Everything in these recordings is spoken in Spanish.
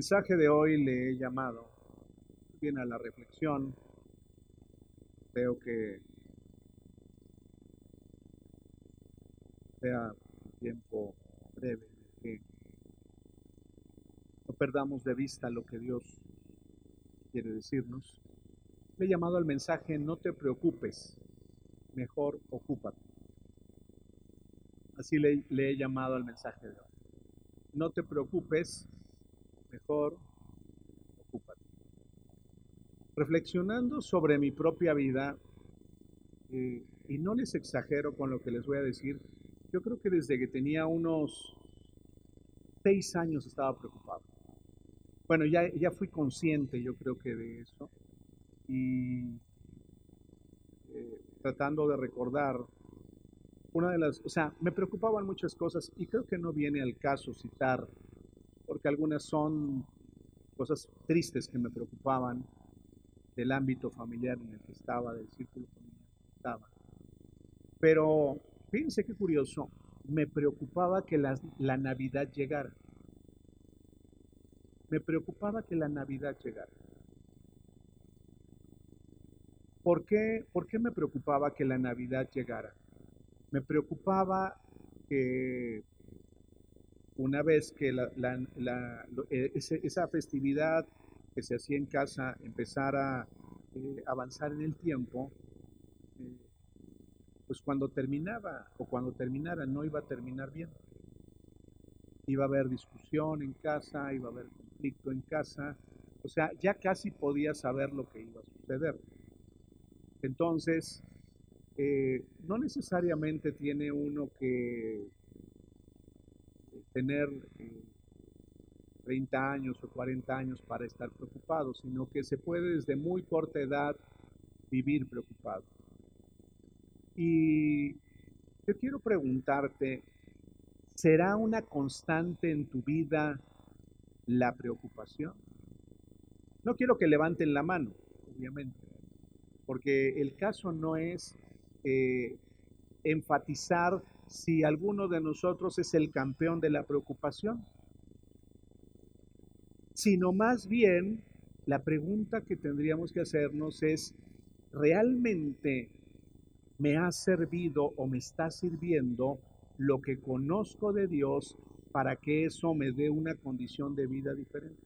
mensaje de hoy le he llamado, viene a la reflexión, veo que sea tiempo breve, que no perdamos de vista lo que Dios quiere decirnos. Le he llamado al mensaje, no te preocupes, mejor ocúpate. Así le, le he llamado al mensaje de hoy. No te preocupes, mejor ocúpate. Reflexionando sobre mi propia vida, eh, y no les exagero con lo que les voy a decir, yo creo que desde que tenía unos seis años estaba preocupado. Bueno, ya, ya fui consciente, yo creo que de eso, y eh, tratando de recordar una de las, o sea, me preocupaban muchas cosas y creo que no viene al caso citar porque algunas son cosas tristes que me preocupaban del ámbito familiar en el que estaba, del círculo familiar en el que estaba. Pero fíjense qué curioso, me preocupaba que la, la Navidad llegara. Me preocupaba que la Navidad llegara. ¿Por qué, ¿Por qué me preocupaba que la Navidad llegara? Me preocupaba que una vez que e, esa festividad que se hacía en casa empezara a eh, avanzar en el tiempo, eh, pues cuando terminaba o cuando terminara no iba a terminar bien. Iba a haber discusión en casa, iba a haber conflicto en casa, o sea, ya casi podía saber lo que iba a suceder. Entonces, eh, no necesariamente tiene uno que tener 30 eh, años o 40 años para estar preocupado, sino que se puede desde muy corta edad vivir preocupado. Y yo quiero preguntarte, ¿será una constante en tu vida la preocupación? No quiero que levanten la mano, obviamente, porque el caso no es eh, enfatizar si alguno de nosotros es el campeón de la preocupación, sino más bien la pregunta que tendríamos que hacernos es, ¿realmente me ha servido o me está sirviendo lo que conozco de Dios para que eso me dé una condición de vida diferente?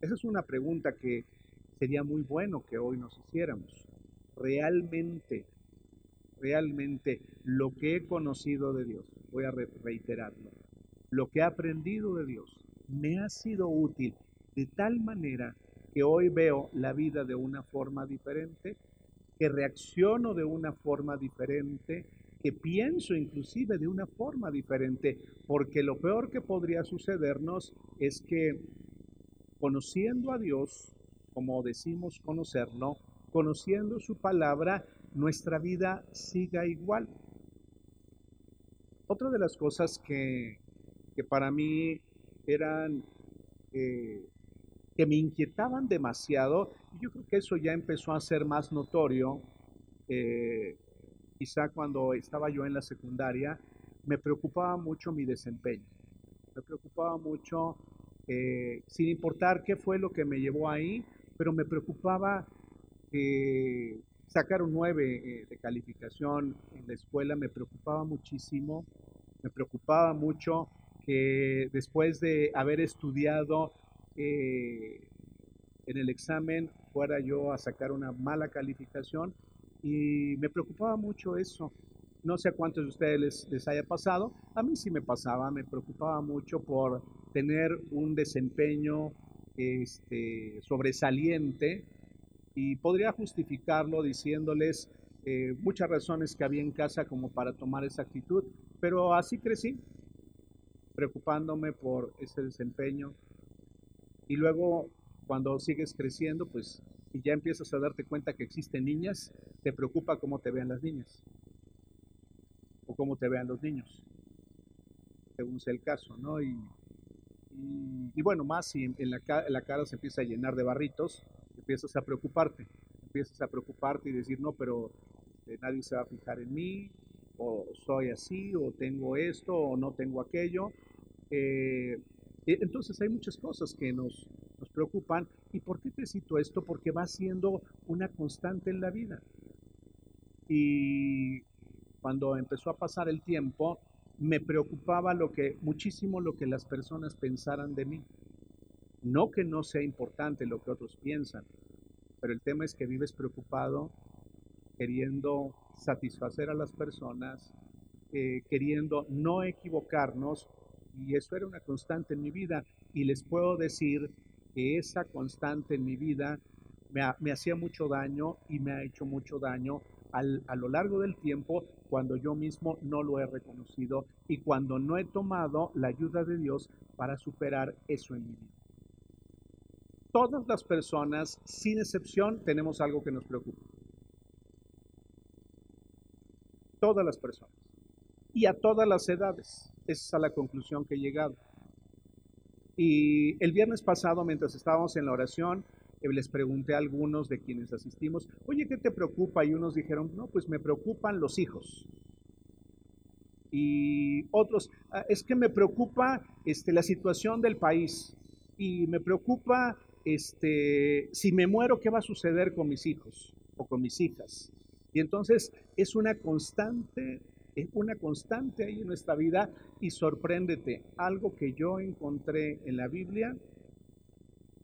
Esa es una pregunta que sería muy bueno que hoy nos hiciéramos. ¿Realmente realmente lo que he conocido de Dios, voy a reiterarlo, lo que he aprendido de Dios me ha sido útil de tal manera que hoy veo la vida de una forma diferente, que reacciono de una forma diferente, que pienso inclusive de una forma diferente, porque lo peor que podría sucedernos es que conociendo a Dios, como decimos conocerlo, conociendo su palabra, nuestra vida siga igual. Otra de las cosas que, para mí eran, eh, que me inquietaban demasiado, y yo creo que eso ya empezó a ser más notorio, eh, quizá cuando estaba yo en la secundaria, me preocupaba mucho mi desempeño. Me preocupaba mucho, eh, sin importar qué fue lo que me llevó ahí, pero me preocupaba que sacar un 9 eh, de calificación en la escuela me preocupaba muchísimo, me preocupaba mucho que después de haber estudiado eh, en el examen fuera yo a sacar una mala calificación y me preocupaba mucho eso. No sé a cuántos de ustedes les, les haya pasado, a mí sí me pasaba, me preocupaba mucho por tener un desempeño este, sobresaliente y podría justificarlo diciéndoles eh, muchas razones que había en casa como para tomar esa actitud, pero así crecí, preocupándome por ese desempeño. Y luego, cuando sigues creciendo, pues, y ya empiezas a darte cuenta que existen niñas, te preocupa cómo te vean las niñas o cómo te vean los niños, según sea el caso, ¿no? Y, y, bueno, más si en la, en la cara se empieza a llenar de barritos, empiezas a preocuparte, empiezas a preocuparte y decir, no, pero eh, nadie se va a fijar en mí, o soy así, o tengo esto, o no tengo aquello. Eh, E, entonces hay muchas cosas que nos, nos preocupan. ¿Y por qué te cito esto? Porque va siendo una constante en la vida. Y cuando empezó a pasar el tiempo, me preocupaba lo que, muchísimo lo que las personas pensaran de mí. No que no sea importante lo que otros piensan, pero el tema es que vives preocupado, queriendo satisfacer a las personas, eh, queriendo no equivocarnos, y eso era una constante en mi vida, y les puedo decir que esa constante en mi vida me, hacía mucho daño y me ha hecho mucho daño a lo largo del tiempo cuando yo mismo no lo he reconocido y cuando no he tomado la ayuda de Dios para superar eso en mi vida. Todas las personas, sin excepción, tenemos algo que nos preocupa. Todas las personas. Y a todas las edades. Esa es la conclusión que he llegado. Y el viernes pasado, mientras estábamos en la oración, eh, les pregunté a algunos de quienes asistimos, oye, ¿qué te preocupa? Y unos dijeron, no, pues me preocupan los hijos. Y otros, ah, es que me preocupa este, la situación del país. Y me preocupa este, si me muero, ¿qué va a suceder con mis hijos o con mis hijas? Y entonces es una constante, es una constante ahí en nuestra vida y sorpréndete, algo que yo encontré en la Biblia,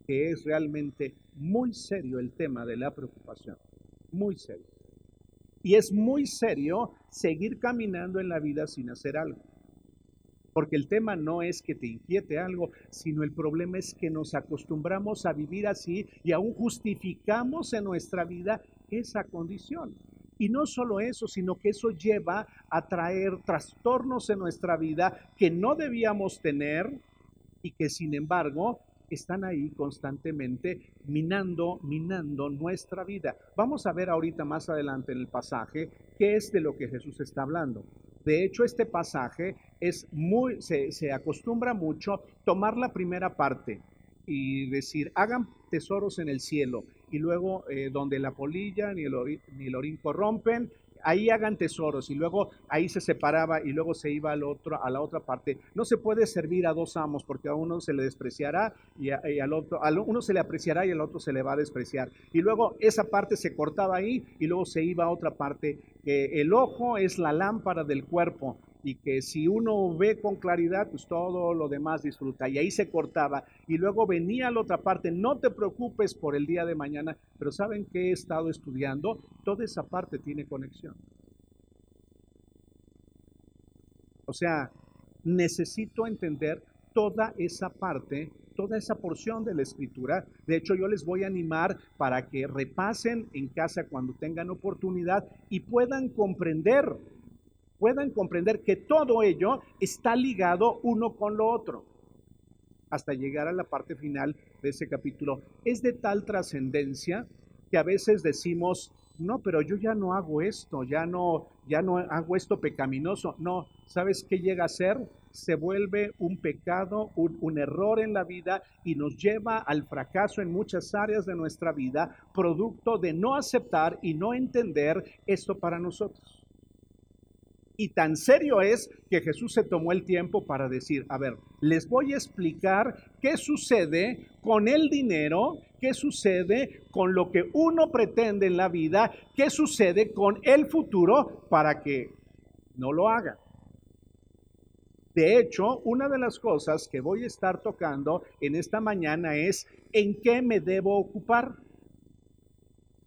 que es realmente muy serio el tema de la preocupación, muy serio. Y es muy serio seguir caminando en la vida sin hacer algo. Porque el tema no es que te inquiete algo, sino el problema es que nos acostumbramos a vivir así y aún justificamos en nuestra vida esa condición. Y no solo eso, sino que eso lleva a traer trastornos en nuestra vida que no debíamos tener y que sin embargo están ahí constantemente minando, minando nuestra vida. Vamos a ver ahorita más adelante en el pasaje qué es de lo que Jesús está hablando. De hecho, este pasaje es muy, se, acostumbra mucho tomar la primera parte y decir, hagan tesoros en el cielo, y luego eh, donde la polilla ni el, ni el orín corrompen, ahí hagan tesoros y luego ahí se separaba y luego se iba al otro, a la otra parte. No se puede servir a dos amos porque a uno se le despreciará y, al otro, a uno se le apreciará y al otro se le va a despreciar. Y luego esa parte se cortaba ahí y luego se iba a otra parte, el ojo es la lámpara del cuerpo y que si uno ve con claridad, pues todo lo demás disfruta. Y ahí se cortaba. Y luego venía la otra parte, no te preocupes por el día de mañana, pero ¿saben qué he estado estudiando? Toda esa parte tiene conexión. O sea, necesito entender toda esa parte, toda esa porción de la escritura. De hecho, yo les voy a animar para que repasen en casa cuando tengan oportunidad y puedan comprender puedan comprender que todo ello está ligado uno con lo otro hasta llegar a la parte final de ese capítulo. Es de tal trascendencia que a veces decimos, no, pero yo ya no hago esto, ya no, ya no hago esto pecaminoso. No, ¿sabes qué llega a ser? Se vuelve un pecado, un, un error en la vida y nos lleva al fracaso en muchas áreas de nuestra vida, producto de no aceptar y no entender esto para nosotros. Y tan serio es que Jesús se tomó el tiempo para decir, a ver, les voy a explicar qué sucede con el dinero, qué sucede con lo que uno pretende en la vida, qué sucede con el futuro para que no lo haga. De hecho, una de las cosas que voy a estar tocando en esta mañana es en qué me debo ocupar.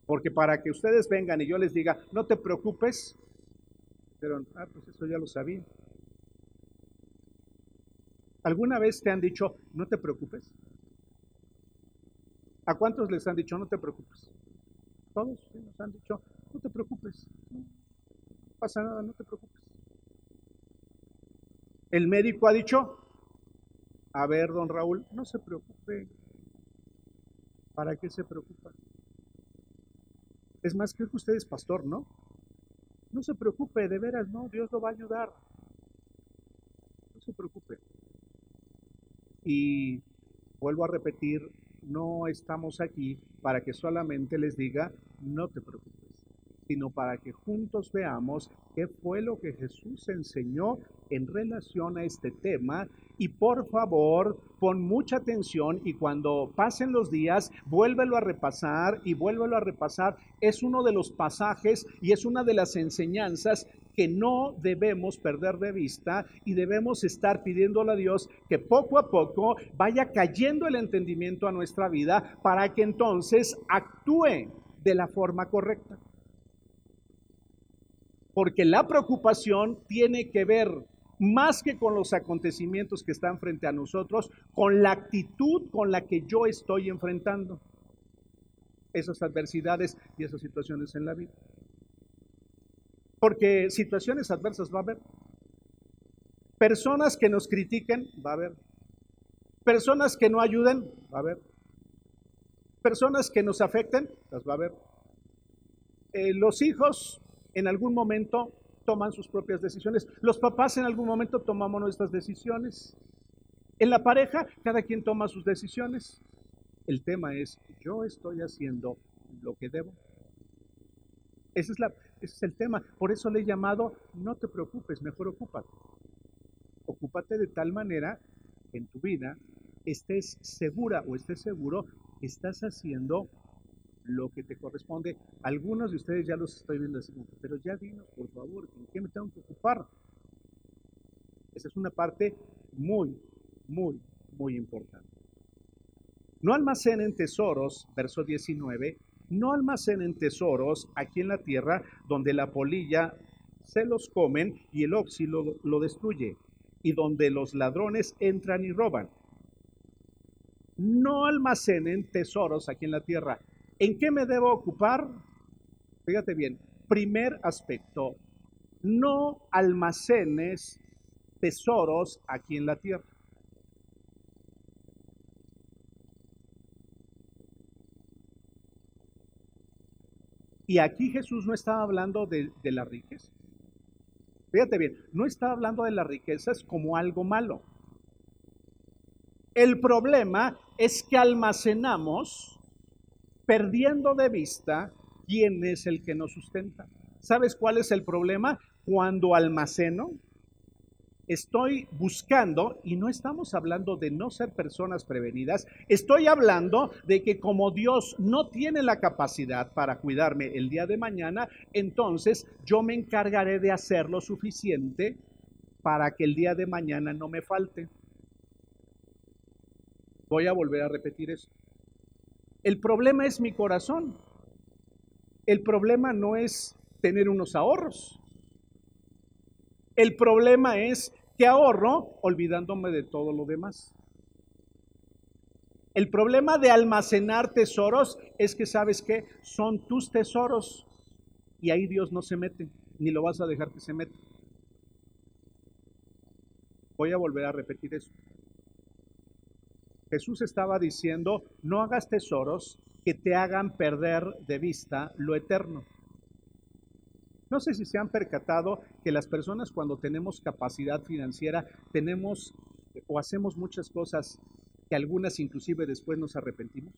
Porque para que ustedes vengan y yo les diga, no te preocupes, ah, pues eso ya lo sabía. ¿Alguna vez te han dicho, no te preocupes? ¿A cuántos les han dicho, no te preocupes? Todos nos han dicho, no te preocupes. No pasa nada, no te preocupes. El médico ha dicho, a ver, don Raúl, no se preocupe. ¿Para qué se preocupa? Es más, creo que usted es pastor, ¿no? No se preocupe, de veras, no, Dios lo va a ayudar. No se preocupe. Y vuelvo a repetir, no estamos aquí para que solamente les diga, no te preocupes. sino para que juntos veamos qué fue lo que Jesús enseñó en relación a este tema. Y por favor, pon mucha atención y cuando pasen los días, vuélvelo a repasar y vuélvelo a repasar. Es uno de los pasajes y es una de las enseñanzas que no debemos perder de vista y debemos estar pidiéndole a Dios que poco a poco vaya cayendo el entendimiento a nuestra vida para que entonces actúe de la forma correcta porque la preocupación tiene que ver más que con los acontecimientos que están frente a nosotros, con la actitud con la que yo estoy enfrentando esas adversidades y esas situaciones en la vida. Porque situaciones adversas va a haber. Personas que nos critiquen, va a haber. Personas que no ayuden, va a haber. Personas que nos afecten, las va a haber. Eh, los hijos en algún momento toman sus propias decisiones. Los papás en algún momento tomamos nuestras decisiones. En la pareja, cada quien toma sus decisiones. El tema es, yo estoy haciendo lo que debo. Ese es, la, ese es el tema. Por eso le he llamado, no te preocupes, mejor ocúpate. Ocúpate de tal manera que en tu vida estés segura o estés seguro que estás haciendo lo que te corresponde. Algunos de ustedes ya los estoy viendo así, pero ya dinos, por favor, ¿en qué me tengo que ocupar? Esa es una parte muy, muy, muy importante. No almacenen tesoros, verso 19, no almacenen tesoros aquí en la tierra donde la polilla se los comen y el óxido lo destruye, y donde los ladrones entran y roban. No almacenen tesoros aquí en la tierra. ¿En qué me debo ocupar? Fíjate bien, primer aspecto, no almacenes tesoros aquí en la tierra. Y aquí Jesús no estaba hablando de, de la riqueza. Fíjate bien, no está hablando de las riquezas como algo malo. El problema es que almacenamos perdiendo de vista quién es el que nos sustenta. ¿Sabes cuál es el problema? Cuando almaceno, estoy buscando, y no estamos hablando de no ser personas prevenidas, estoy hablando de que como Dios no tiene la capacidad para cuidarme el día de mañana, entonces yo me encargaré de hacer lo suficiente para que el día de mañana no me falte. Voy a volver a repetir esto. El problema es mi corazón. El problema no es tener unos ahorros. El problema es que ahorro olvidándome de todo lo demás. El problema de almacenar tesoros es que sabes que son tus tesoros y ahí Dios no se mete, ni lo vas a dejar que se meta. Voy a volver a repetir eso. Jesús estaba diciendo, no hagas tesoros que te hagan perder de vista lo eterno. No sé si se han percatado que las personas cuando tenemos capacidad financiera tenemos o hacemos muchas cosas que algunas inclusive después nos arrepentimos.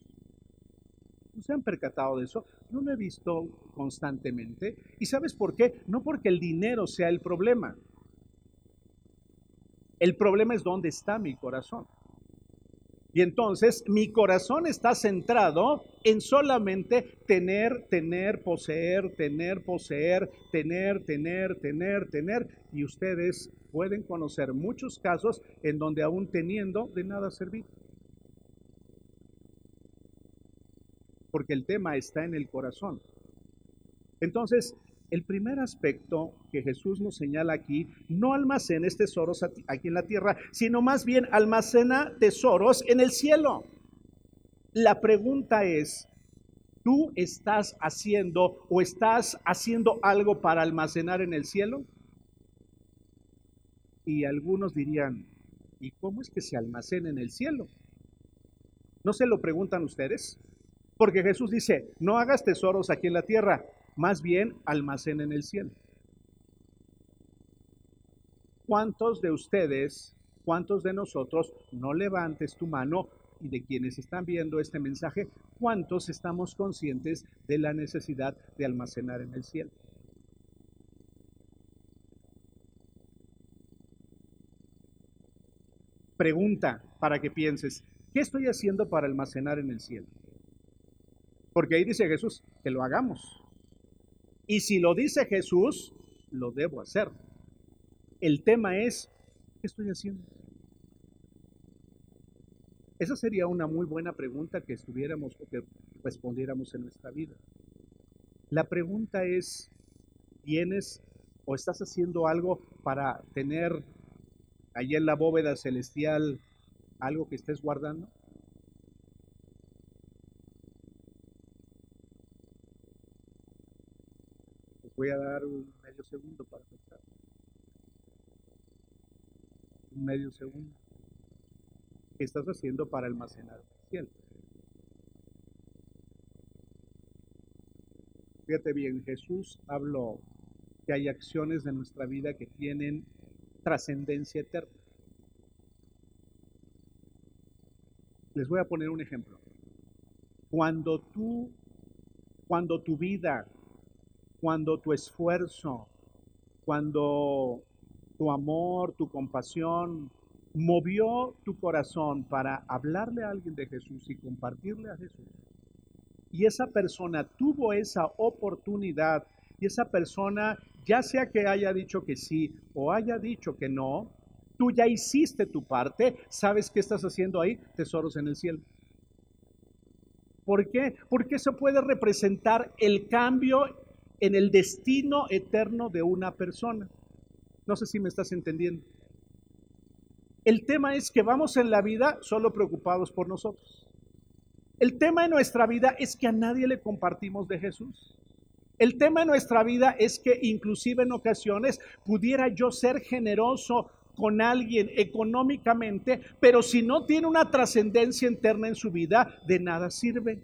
¿No se han percatado de eso? No lo he visto constantemente. ¿Y sabes por qué? No porque el dinero sea el problema. El problema es dónde está mi corazón. Y entonces mi corazón está centrado en solamente tener, tener, poseer, tener, poseer, tener, tener, tener, tener. Y ustedes pueden conocer muchos casos en donde aún teniendo de nada servir. Porque el tema está en el corazón. Entonces, el primer aspecto que Jesús nos señala aquí, no almacenes tesoros aquí en la tierra, sino más bien almacena tesoros en el cielo. La pregunta es, ¿tú estás haciendo o estás haciendo algo para almacenar en el cielo? Y algunos dirían, ¿y cómo es que se almacena en el cielo? ¿No se lo preguntan ustedes? Porque Jesús dice, no hagas tesoros aquí en la tierra, más bien almacén en el cielo. ¿Cuántos de ustedes, cuántos de nosotros, no levantes tu mano, y de quienes están viendo este mensaje, ¿cuántos estamos conscientes de la necesidad de almacenar en el cielo? Pregunta para que pienses, ¿qué estoy haciendo para almacenar en el cielo? Porque ahí dice Jesús que lo hagamos. Y si lo dice Jesús, lo debo hacer. El tema es, ¿qué estoy haciendo? Esa sería una muy buena pregunta que estuviéramos o que respondiéramos en nuestra vida. La pregunta es, ¿tienes o estás haciendo algo para tener allí en la bóveda celestial algo que estés guardando? Voy a dar un medio segundo para pensar. Un medio segundo. ¿Qué estás haciendo para almacenar el cielo? Fíjate bien, Jesús habló que hay acciones de nuestra vida que tienen trascendencia eterna. Les voy a poner un ejemplo. Cuando tú, cuando tu vida, cuando tu esfuerzo, cuando tu amor, tu compasión, movió tu corazón para hablarle a alguien de Jesús y compartirle a Jesús, y esa persona tuvo esa oportunidad y esa persona, ya sea que haya dicho que sí o haya dicho que no, tú ya hiciste tu parte, ¿sabes qué estás haciendo ahí? Tesoros en el cielo. ¿Por qué? Porque eso puede representar el cambio en el destino eterno de una persona. No sé si me estás entendiendo. El tema es que vamos en la vida solo preocupados por nosotros. El tema de nuestra vida es que a nadie le compartimos de Jesús. El tema de nuestra vida es que inclusive en ocasiones pudiera yo ser generoso con alguien económicamente, pero si no tiene una trascendencia interna en su vida, de nada sirve.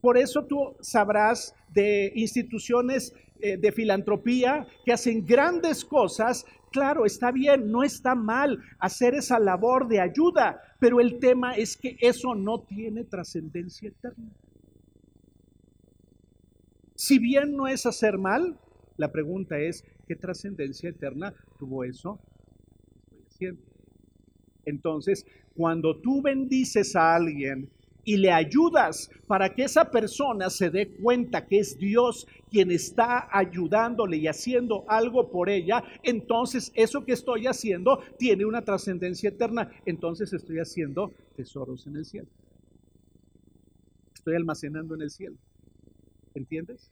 Por eso tú sabrás de instituciones eh, de filantropía que hacen grandes cosas claro, está bien, no está mal hacer esa labor de ayuda, pero el tema es que eso no tiene trascendencia eterna. Si bien no es hacer mal, la pregunta es, ¿qué trascendencia eterna tuvo eso? Entonces, cuando tú bendices a alguien y le ayudas para que esa persona se dé cuenta que es Dios quien está ayudándole y haciendo algo por ella, entonces eso que estoy haciendo tiene una trascendencia eterna. Entonces estoy haciendo tesoros en el cielo. Estoy almacenando en el cielo. ¿Entiendes?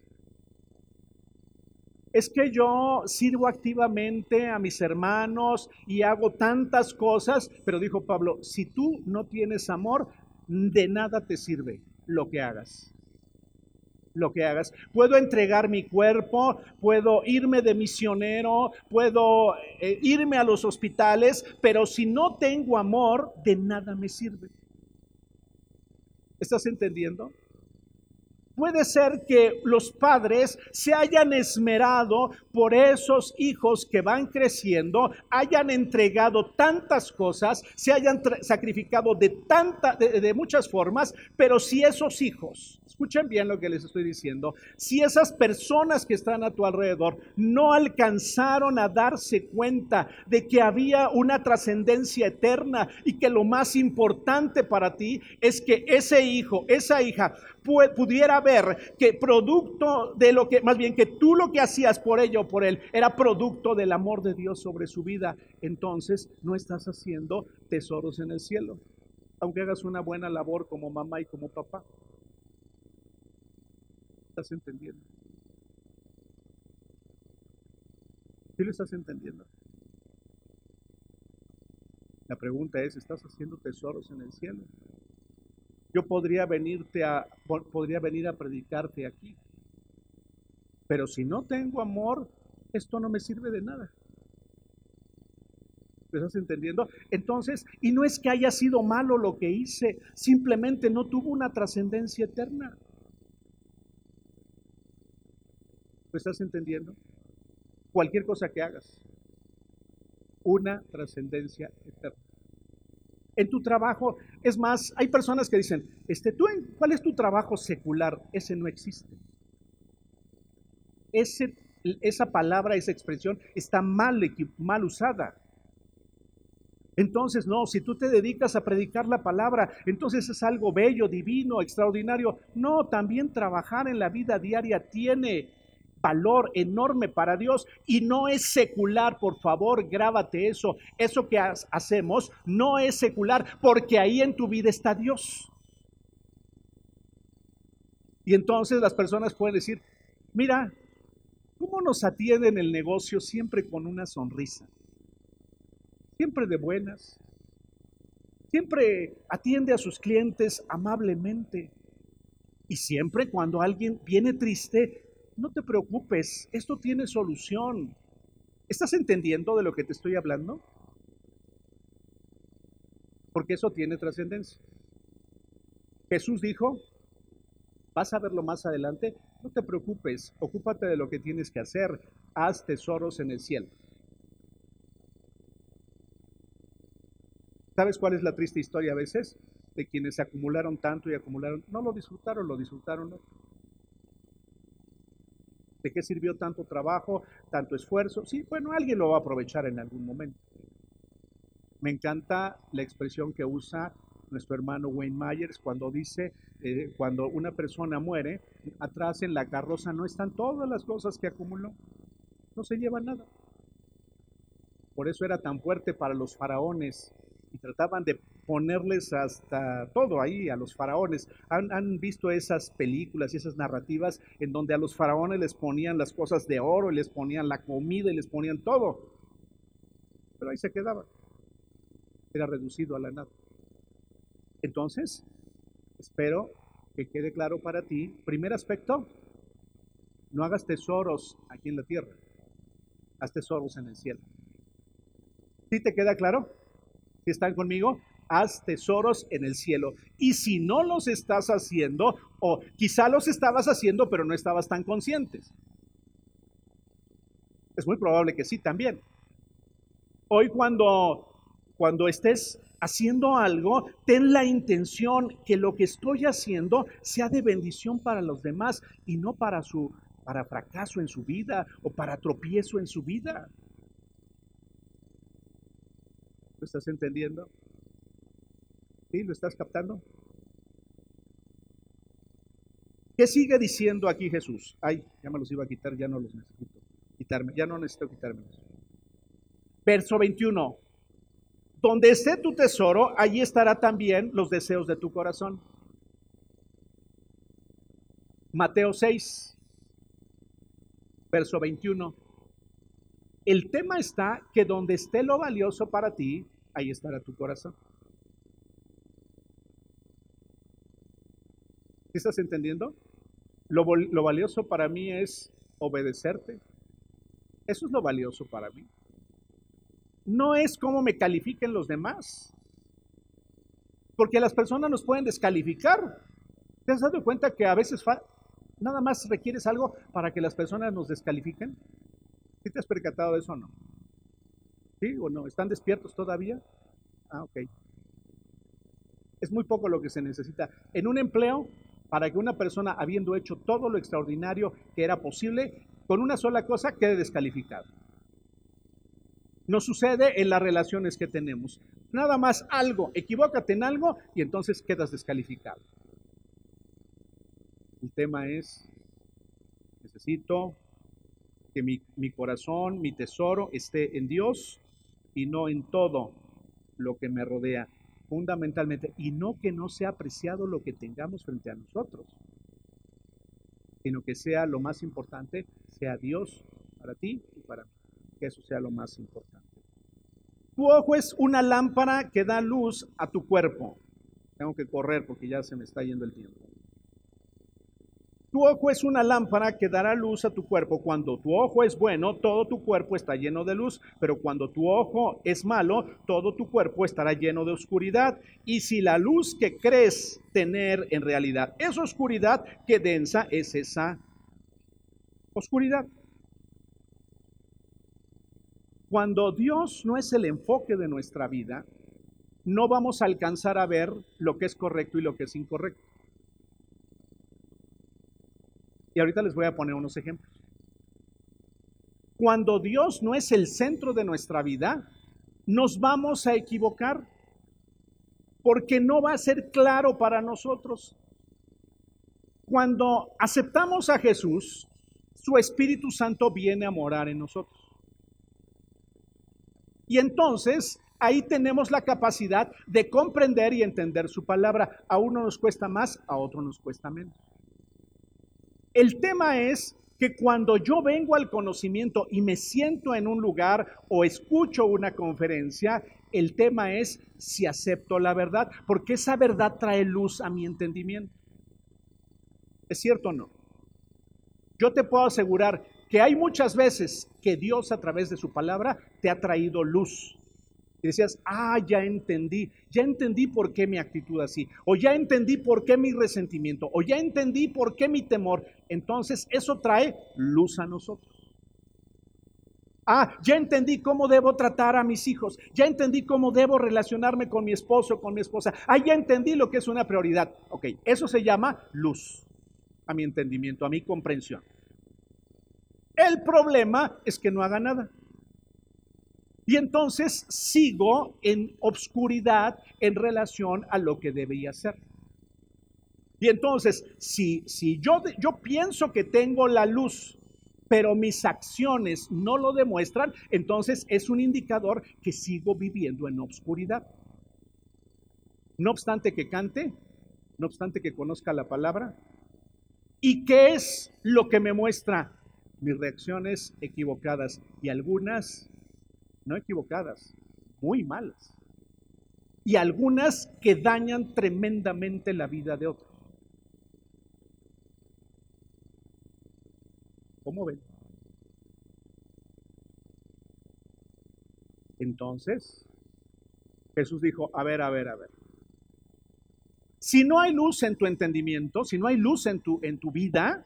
es que yo sirvo activamente a mis hermanos y hago tantas cosas, pero dijo Pablo, si tú no tienes amor, de nada te sirve lo que hagas. Lo que hagas. Puedo entregar mi cuerpo, puedo irme de misionero, puedo eh, irme a los hospitales, pero si no tengo amor, de nada me sirve. ¿Estás entendiendo? Puede ser que los padres se hayan esmerado por esos hijos que van creciendo, hayan entregado tantas cosas, se hayan sacrificado de, tanta, de muchas formas, pero si esos hijos Escuchen bien lo que les estoy diciendo. Si esas personas que están a tu alrededor no alcanzaron a darse cuenta de que había una trascendencia eterna y que lo más importante para ti es que ese hijo, esa hija pudiera ver que producto de lo que, más bien que tú lo que hacías por ella o por él era producto del amor de Dios sobre su vida, entonces no estás haciendo tesoros en el cielo, aunque hagas una buena labor como mamá y como papá estás entendiendo? ¿Sí lo estás entendiendo? La pregunta es, ¿estás haciendo tesoros en el cielo? Yo podría venirte a podría venir a predicarte aquí. Pero si no tengo amor, esto no me sirve de nada. ¿Me estás entendiendo? Entonces, y no es que haya sido malo lo que hice, simplemente no tuvo una trascendencia eterna. ¿Me estás entendiendo? Cualquier cosa que hagas, una trascendencia eterna. En tu trabajo. Es más, hay personas que dicen, este, ¿tú en, ¿cuál es tu trabajo secular? Ese no existe. Ese, esa palabra, esa expresión está mal, mal usada. Entonces, no, si tú te dedicas a predicar la palabra, entonces es algo bello, divino, extraordinario. No, también trabajar en la vida diaria tiene valor enorme para Dios y no es secular, por favor, grábate eso. Eso que hacemos no es secular porque ahí en tu vida está Dios. Y entonces las personas pueden decir, mira, ¿cómo nos atienden el negocio siempre con una sonrisa? Siempre de buenas. Siempre atiende a sus clientes amablemente. Y siempre cuando alguien viene triste, no te preocupes, esto tiene solución. ¿Estás entendiendo de lo que te estoy hablando? Porque eso tiene trascendencia. Jesús dijo, vas a verlo más adelante, no te preocupes, ocúpate de lo que tienes que hacer, haz tesoros en el cielo. ¿Sabes cuál es la triste historia a veces? De quienes acumularon tanto y acumularon, no lo disfrutaron, lo disfrutaron. ¿De qué sirvió tanto trabajo, tanto esfuerzo? Sí, bueno, alguien lo va a aprovechar en algún momento. Me encanta la expresión que usa nuestro hermano Wayne Myers cuando dice, eh, cuando una persona muere, atrás en la carroza no están todas las cosas que acumuló, no se lleva nada. Por eso era tan fuerte para los faraones y trataban de ponerles hasta todo ahí a los faraones. ¿Han, visto esas películas y esas narrativas en donde a los faraones les ponían las cosas de oro y les ponían la comida y les ponían todo? Pero ahí se quedaba. Era reducido a la nada. Entonces, espero que quede claro para ti. Primer aspecto, no hagas tesoros aquí en la tierra, haz tesoros en el cielo. ¿Sí te queda claro? ¿Sí están conmigo? Haz tesoros en el cielo. Y si no los estás haciendo, o quizá los estabas haciendo, pero no estabas tan conscientes. Es muy probable que sí también. Hoy cuando, cuando estés haciendo algo, ten la intención que lo que estoy haciendo sea de bendición para los demás y no para su para fracaso en su vida o para tropiezo en su vida. ¿Lo estás entendiendo? ¿Lo estás captando? ¿Qué sigue diciendo aquí Jesús? Ay, ya me los iba a quitar, ya no los necesito quitarme, ya no necesito quitarme. Verso 21. Donde esté tu tesoro, allí estará también los deseos de tu corazón. Mateo 6, verso 21. El tema está que donde esté lo valioso para ti, ahí estará tu corazón. Estás entendiendo? Lo, lo valioso para mí es obedecerte. Eso es lo valioso para mí. No es cómo me califiquen los demás. Porque las personas nos pueden descalificar. ¿Te has dado cuenta que a veces nada más requieres algo para que las personas nos descalifiquen? ¿Sí te has percatado de eso o no? ¿Sí o no? ¿Están despiertos todavía? Ah, ok. Es muy poco lo que se necesita. En un empleo para que una persona, habiendo hecho todo lo extraordinario que era posible, con una sola cosa quede descalificado. No sucede en las relaciones que tenemos. Nada más algo, equivócate en algo y entonces quedas descalificado. El tema es, necesito que mi, mi, corazón, mi tesoro esté en Dios y no en todo lo que me rodea fundamentalmente, y no que no sea apreciado lo que tengamos frente a nosotros, sino que sea lo más importante, sea Dios para ti y para mí, que eso sea lo más importante. Tu ojo es una lámpara que da luz a tu cuerpo. Tengo que correr porque ya se me está yendo el tiempo. Tu ojo es una lámpara que dará luz a tu cuerpo. Cuando tu ojo es bueno, todo tu cuerpo está lleno de luz, pero cuando tu ojo es malo, todo tu cuerpo estará lleno de oscuridad. Y si la luz que crees tener en realidad es oscuridad, qué densa es esa oscuridad. Cuando Dios no es el enfoque de nuestra vida, no vamos a alcanzar a ver lo que es correcto y lo que es incorrecto. Y ahorita les voy a poner unos ejemplos. Cuando Dios no es el centro de nuestra vida, nos vamos a equivocar porque no va a ser claro para nosotros. Cuando aceptamos a Jesús, su Espíritu Santo viene a morar en nosotros. Y entonces ahí tenemos la capacidad de comprender y entender su palabra. A uno nos cuesta más, a otro nos cuesta menos. El tema es que cuando yo vengo al conocimiento y me siento en un lugar o escucho una conferencia, el tema es si acepto la verdad, porque esa verdad trae luz a mi entendimiento. ¿Es cierto o no? Yo te puedo asegurar que hay muchas veces que Dios a través de su palabra te ha traído luz. Y decías, ah, ya entendí, ya entendí por qué mi actitud así, o ya entendí por qué mi resentimiento, o ya entendí por qué mi temor. Entonces eso trae luz a nosotros. Ah, ya entendí cómo debo tratar a mis hijos, ya entendí cómo debo relacionarme con mi esposo, con mi esposa. Ah, ya entendí lo que es una prioridad. Ok, eso se llama luz a mi entendimiento, a mi comprensión. El problema es que no haga nada. Y entonces sigo en obscuridad en relación a lo que debía ser. Y entonces, si, si yo, yo pienso que tengo la luz, pero mis acciones no lo demuestran, entonces es un indicador que sigo viviendo en obscuridad. No obstante que cante, no obstante que conozca la palabra. ¿Y qué es lo que me muestra? Mis reacciones equivocadas y algunas no equivocadas, muy malas. Y algunas que dañan tremendamente la vida de otros. ¿Cómo ven? Entonces, Jesús dijo, a ver, a ver, a ver. Si no hay luz en tu entendimiento, si no hay luz en tu, en tu vida,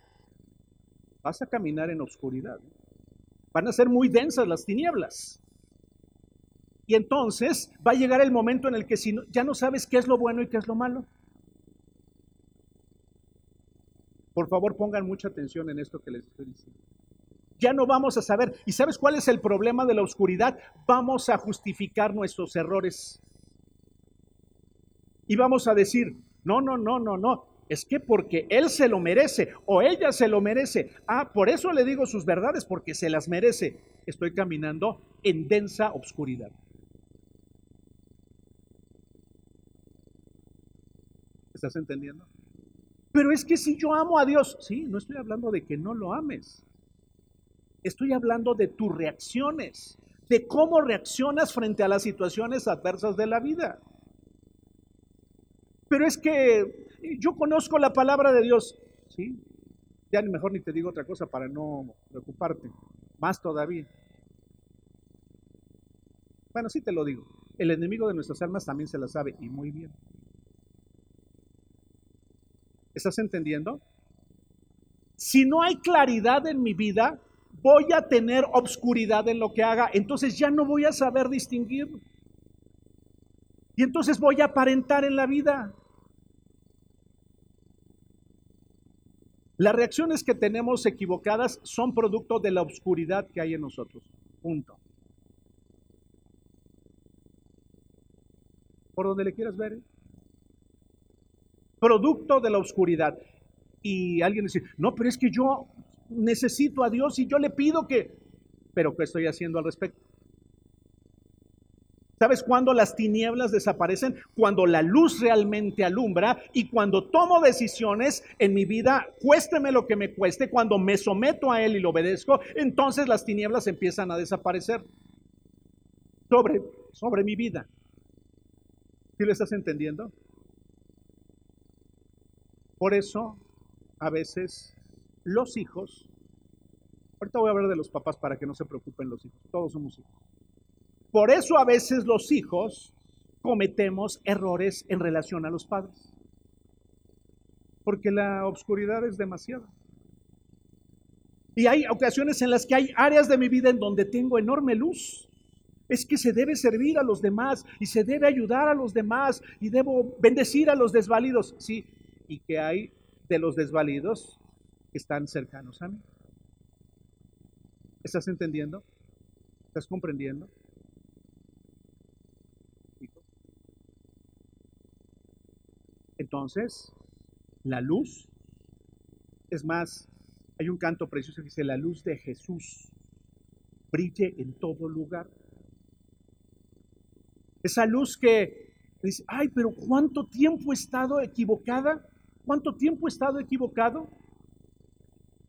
vas a caminar en oscuridad. Van a ser muy densas las tinieblas. Y entonces va a llegar el momento en el que si ya no sabes qué es lo bueno y qué es lo malo. Por favor, pongan mucha atención en esto que les estoy diciendo. Ya no vamos a saber. ¿Y sabes cuál es el problema de la oscuridad? Vamos a justificar nuestros errores. Y vamos a decir, no, no, no, no, no. Es que porque él se lo merece o ella se lo merece. Ah, por eso le digo sus verdades, porque se las merece. Estoy caminando en densa oscuridad. ¿Estás entendiendo? Pero es que si yo amo a Dios, sí, no estoy hablando de que no lo ames. Estoy hablando de tus reacciones, de cómo reaccionas frente a las situaciones adversas de la vida. Pero es que yo conozco la palabra de Dios, ¿sí? Ya ni mejor ni te digo otra cosa para no preocuparte, más todavía. Bueno, sí te lo digo. El enemigo de nuestras almas también se la sabe y muy bien. ¿Estás entendiendo? Si no hay claridad en mi vida, voy a tener obscuridad en lo que haga, entonces ya no voy a saber distinguir. Y entonces voy a aparentar en la vida. Las reacciones que tenemos equivocadas son producto de la obscuridad que hay en nosotros. Punto. Por donde le quieras ver. ¿eh? Producto de la oscuridad. Y alguien dice, no, pero es que yo necesito a Dios y yo le pido que, pero ¿qué estoy haciendo al respecto? ¿Sabes cuándo las tinieblas desaparecen? Cuando la luz realmente alumbra y cuando tomo decisiones en mi vida, cuésteme lo que me cueste, cuando me someto a Él y lo obedezco, entonces las tinieblas empiezan a desaparecer sobre, sobre mi vida. ¿Sí lo estás entendiendo? Por eso, a veces, los hijos, ahorita voy a hablar de los papás para que no se preocupen los hijos, todos somos hijos. Por eso a veces los hijos cometemos errores en relación a los padres. Porque la oscuridad es demasiada. Y hay ocasiones en las que hay áreas de mi vida en donde tengo enorme luz. Es que se debe servir a los demás y se debe ayudar a los demás y debo bendecir a los desvalidos. Sí, y que hay de los desvalidos que están cercanos a mí. ¿Estás entendiendo? ¿Estás comprendiendo? Entonces, la luz, es más, hay un canto precioso que dice, la luz de Jesús brille en todo lugar. Esa luz que dice, ay, pero ¿cuánto tiempo he estado equivocada? ¿Cuánto tiempo he estado equivocado?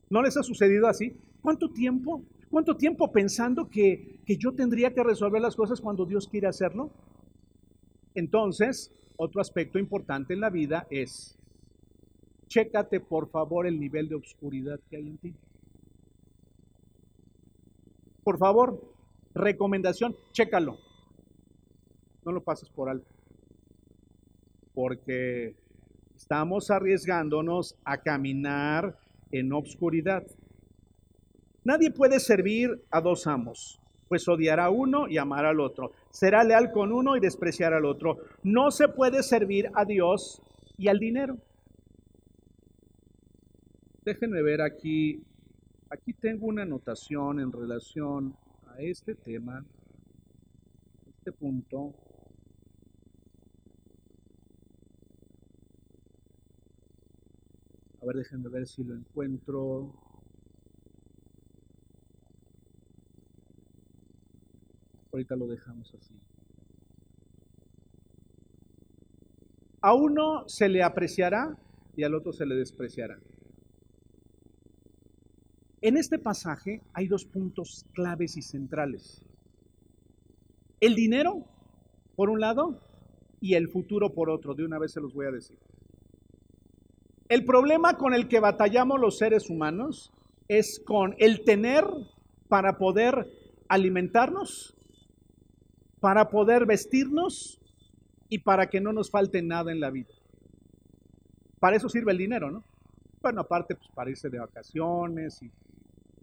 ¿No les ha sucedido así? ¿Cuánto tiempo? ¿Cuánto tiempo pensando que, que yo tendría que resolver las cosas cuando Dios quiere hacerlo? Entonces, otro aspecto importante en la vida es, chécate por favor el nivel de oscuridad que hay en ti. Por favor, recomendación, chécalo. No lo pases por alto. Porque estamos arriesgándonos a caminar en obscuridad. Nadie puede servir a dos amos pues odiará a uno y amará al otro. Será leal con uno y despreciar al otro. No se puede servir a Dios y al dinero. Déjenme ver aquí. Aquí tengo una anotación en relación a este tema, este punto. A ver, déjenme ver si lo encuentro. Ahorita lo dejamos así. A uno se le apreciará y al otro se le despreciará. En este pasaje hay dos puntos claves y centrales. El dinero, por un lado, y el futuro por otro. De una vez se los voy a decir. El problema con el que batallamos los seres humanos es con el tener para poder alimentarnos para poder vestirnos y para que no nos falte nada en la vida. Para eso sirve el dinero, ¿no? Bueno, aparte, pues para irse de vacaciones y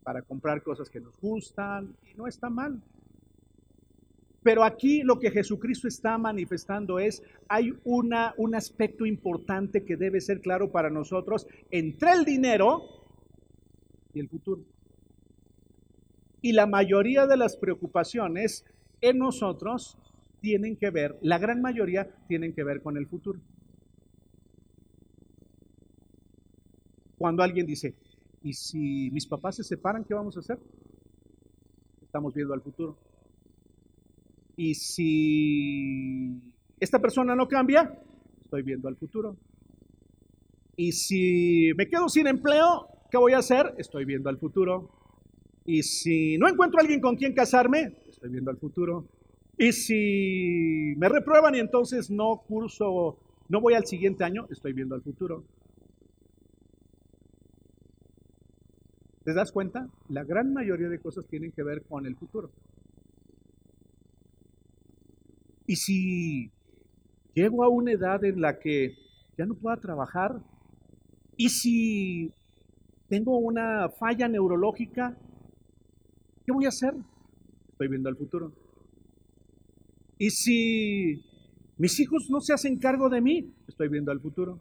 para comprar cosas que nos gustan, y no está mal. Pero aquí lo que Jesucristo está manifestando es, hay una, un aspecto importante que debe ser claro para nosotros entre el dinero y el futuro. Y la mayoría de las preocupaciones en nosotros tienen que ver, la gran mayoría tienen que ver con el futuro. Cuando alguien dice, ¿y si mis papás se separan, qué vamos a hacer? Estamos viendo al futuro. ¿Y si esta persona no cambia? Estoy viendo al futuro. ¿Y si me quedo sin empleo, qué voy a hacer? Estoy viendo al futuro. ¿Y si no encuentro a alguien con quien casarme? estoy viendo al futuro. Y si me reprueban y entonces no curso, no voy al siguiente año, estoy viendo al futuro. ¿Te das cuenta? La gran mayoría de cosas tienen que ver con el futuro. Y si llego a una edad en la que ya no pueda trabajar, y si tengo una falla neurológica, ¿qué voy a hacer? estoy viendo al futuro. Y si mis hijos no se hacen cargo de mí, estoy viendo al futuro.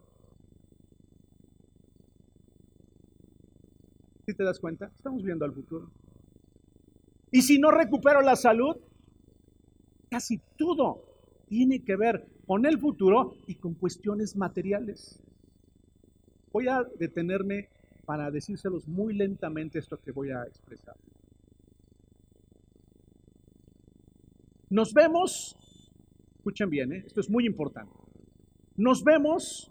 ¿Sí te das cuenta? Estamos viendo al futuro. Y si no recupero la salud, casi todo tiene que ver con el futuro y con cuestiones materiales. Voy a detenerme para decírselos muy lentamente esto que voy a expresar. Nos vemos, escuchen bien, ¿eh? esto es muy importante, nos vemos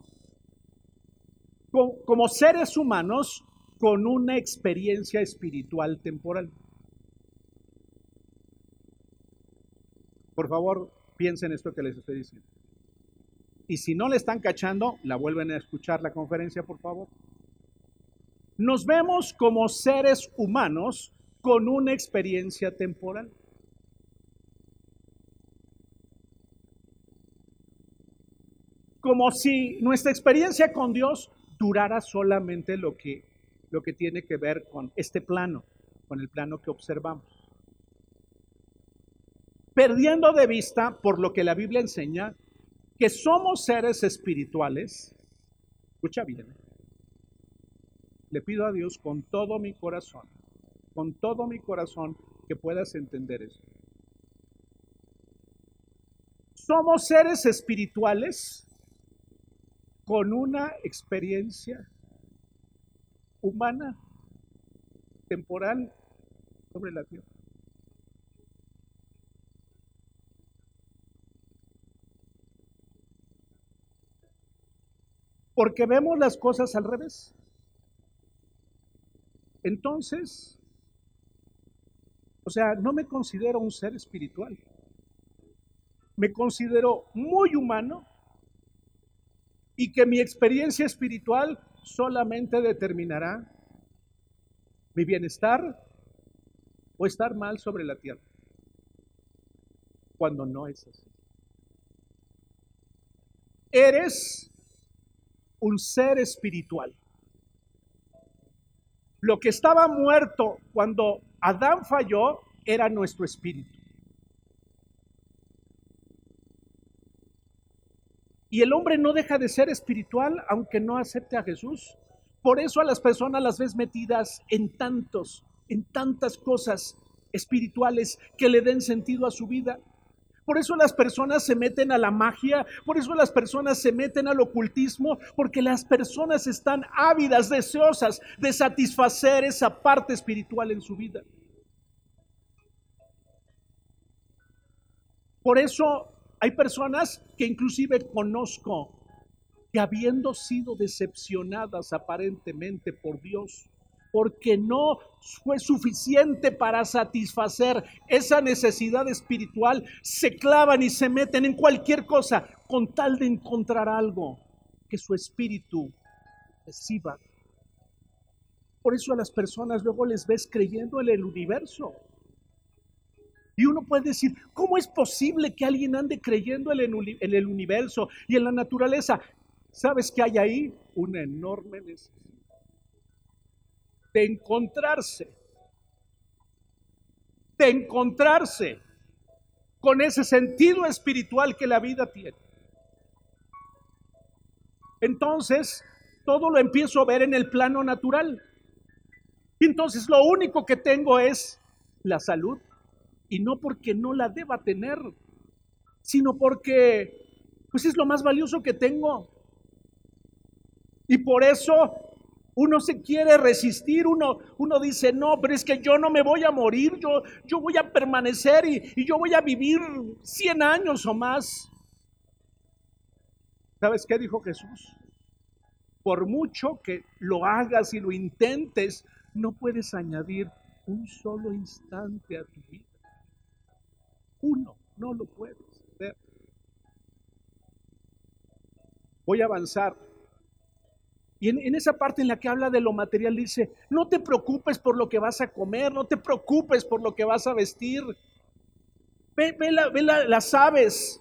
como seres humanos con una experiencia espiritual temporal. Por favor, piensen esto que les estoy diciendo. Y si no le están cachando, la vuelven a escuchar la conferencia, por favor. Nos vemos como seres humanos con una experiencia temporal. como si nuestra experiencia con Dios durara solamente lo que, lo que tiene que ver con este plano, con el plano que observamos. Perdiendo de vista, por lo que la Biblia enseña, que somos seres espirituales. Escucha bien. Le pido a Dios con todo mi corazón, con todo mi corazón, que puedas entender esto. Somos seres espirituales con una experiencia humana, temporal, sobre la tierra. Porque vemos las cosas al revés. Entonces, o sea, no me considero un ser espiritual. Me considero muy humano y que mi experiencia espiritual solamente determinará mi bienestar o estar mal sobre la tierra, cuando no es así. Eres un ser espiritual. Lo que estaba muerto cuando Adán falló era nuestro espíritu. Y el hombre no deja de ser espiritual aunque no acepte a Jesús. Por eso a las personas las ves metidas en tantos, en tantas cosas espirituales que le den sentido a su vida. Por eso las personas se meten a la magia, por eso las personas se meten al ocultismo, porque las personas están ávidas, deseosas de satisfacer esa parte espiritual en su vida. Por eso hay personas que inclusive conozco que habiendo sido decepcionadas aparentemente por Dios, porque no fue suficiente para satisfacer esa necesidad espiritual, se clavan y se meten en cualquier cosa con tal de encontrar algo que su espíritu reciba. Por eso a las personas luego les ves creyendo en el universo. Y uno puede decir, ¿cómo es posible que alguien ande creyendo en el, universo y en la naturaleza? ¿Sabes que hay ahí? Una enorme necesidad de encontrarse, de encontrarse con ese sentido espiritual que la vida tiene. Entonces, todo lo empiezo a ver en el plano natural. Entonces, lo único que tengo es la salud, y no porque no la deba tener, sino porque pues es lo más valioso que tengo. Y por eso uno se quiere resistir, uno, uno dice, no, pero es que yo no me voy a morir, yo, yo voy a permanecer y, y yo voy a vivir 100 años o más. ¿Sabes qué dijo Jesús? Por mucho que lo hagas y lo intentes, no puedes añadir un solo instante a tu vida. Uno, no lo puedes ver. Voy a avanzar. Y en, esa parte en la que habla de lo material dice, no te preocupes por lo que vas a comer, no te preocupes por lo que vas a vestir. Ve, las aves.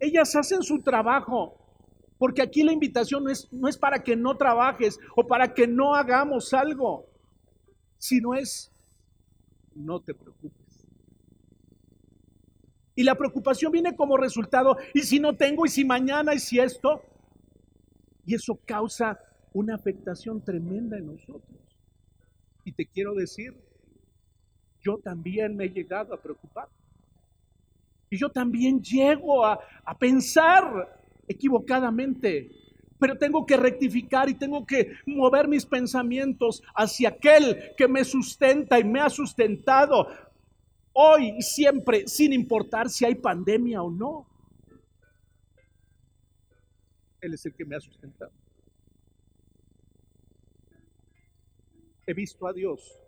Ellas hacen su trabajo. Porque aquí la invitación no es, no es para que no trabajes o para que no hagamos algo, sino es, no te preocupes. Y la preocupación viene como resultado, y si no tengo, y si mañana, y si esto. Y eso causa una afectación tremenda en nosotros. Y te quiero decir, yo también me he llegado a preocupar. Y yo también llego a, a pensar equivocadamente, pero tengo que rectificar y tengo que mover mis pensamientos hacia aquel que me sustenta y me ha sustentado hoy y siempre, sin importar si hay pandemia o no. Él es el que me ha sustentado. He visto a Dios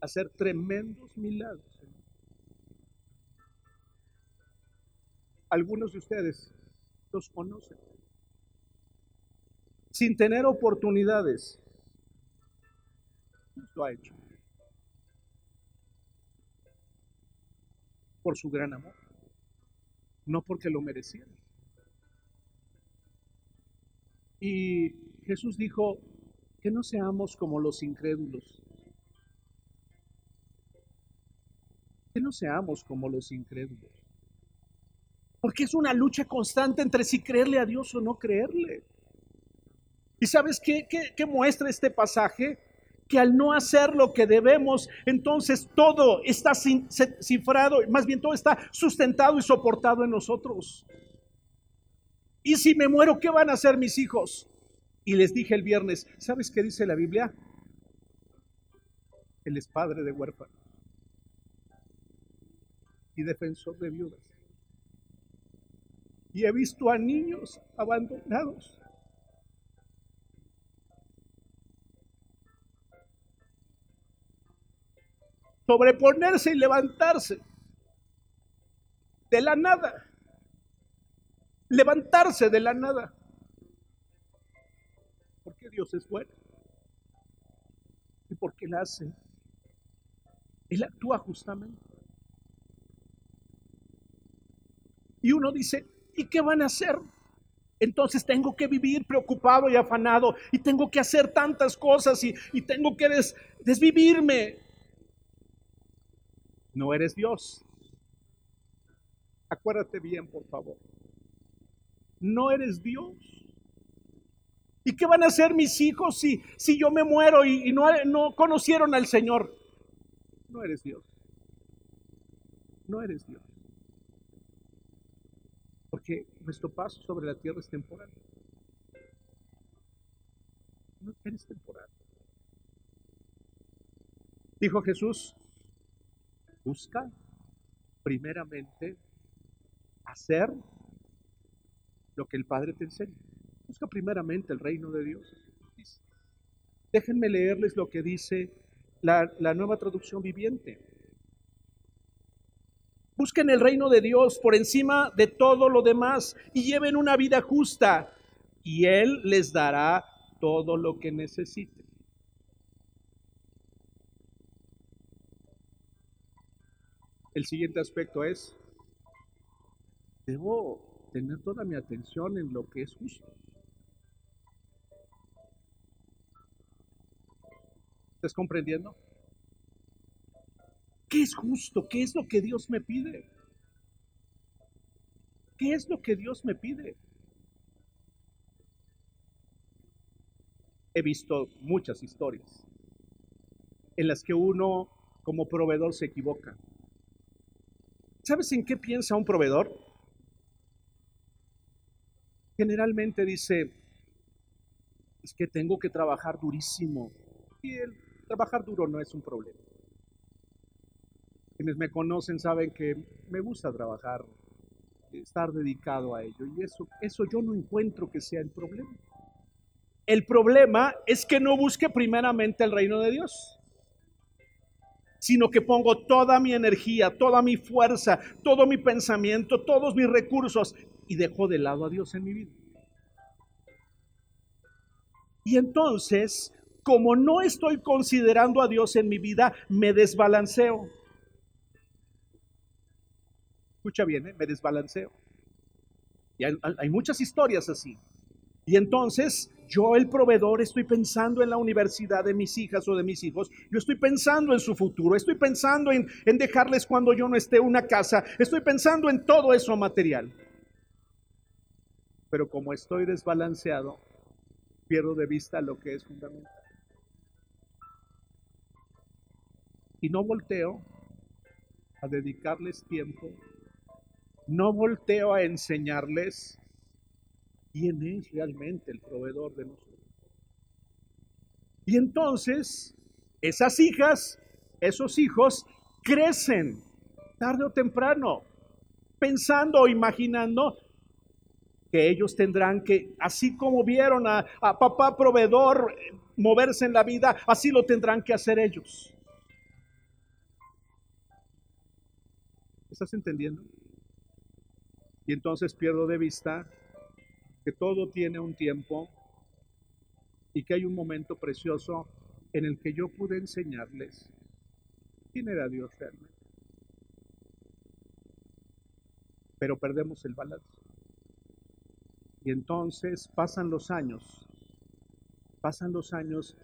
hacer tremendos milagros. Algunos de ustedes los conocen. Sin tener oportunidades, lo ha hecho. por su gran amor, no porque lo merecieran. Y Jesús dijo que no seamos como los incrédulos, Que no seamos como los incrédulos. Porque es una lucha constante entre si creerle a Dios o no creerle. ¿Y sabes qué, qué, muestra este pasaje? Que al no hacer lo que debemos, entonces todo está cifrado, más bien todo está sustentado y soportado en nosotros. Y si me muero, ¿qué van a hacer mis hijos? Y les dije el viernes, ¿sabes qué dice la Biblia? Él es padre de huérfanos y defensor de viudas. Y he visto a niños abandonados. Sobreponerse y levantarse de la nada. Levantarse de la nada. Porque Dios es bueno. Y porque Él hace. Él actúa justamente. Y uno dice, ¿y qué van a hacer? Entonces tengo que vivir preocupado y afanado y tengo que hacer tantas cosas y, tengo que desvivirme. No eres Dios. Acuérdate bien, por favor. No eres Dios. ¿Y qué van a hacer mis hijos si, si yo me muero y, no, no conocieron al Señor? No eres Dios. No eres Dios. Porque nuestro paso sobre la tierra es temporal. No eres temporal. Dijo Jesús, busca primeramente hacer lo que el Padre te enseña. Busca primeramente el reino de Dios. Déjenme leerles lo que dice la, la nueva traducción viviente. Busquen el reino de Dios por encima de todo lo demás y lleven una vida justa y Él les dará todo lo que necesiten. El siguiente aspecto es, debo tener toda mi atención en lo que es justo. ¿Estás comprendiendo? ¿Qué es justo? ¿Qué es lo que Dios me pide? ¿Qué es lo que Dios me pide? He visto muchas historias en las que uno como proveedor se equivoca. ¿Sabes en qué piensa un proveedor? Generalmente dice, es que tengo que trabajar durísimo. Y el trabajar duro no es un problema. Quienes me conocen saben que me gusta trabajar, estar dedicado a ello. Y eso, eso yo no encuentro que sea el problema. El problema es que no busque primeramente el reino de Dios, sino que pongo toda mi energía, toda mi fuerza, todo mi pensamiento, todos mis recursos y dejo de lado a Dios en mi vida. Y entonces, como no estoy considerando a Dios en mi vida, me desbalanceo escucha bien, ¿eh? me desbalanceo. Y hay, muchas historias así. Y entonces yo, el proveedor, estoy pensando en la universidad de mis hijas o de mis hijos, yo estoy pensando en su futuro, estoy pensando en, en dejarles cuando yo no esté una casa, estoy pensando en todo eso material. Pero como estoy desbalanceado, pierdo de vista lo que es fundamental. Y no volteo a dedicarles tiempo no volteo a enseñarles quién es realmente el proveedor de nosotros. Y entonces, esas hijas, esos hijos, crecen tarde o temprano, pensando o imaginando que ellos tendrán que, así como vieron a, papá proveedor moverse en la vida, así lo tendrán que hacer ellos. ¿Estás entendiendo? Y entonces pierdo de vista que todo tiene un tiempo y que hay un momento precioso en el que yo pude enseñarles quién era Dios realmente. Pero perdemos el balance. Y entonces pasan los años, pasan los años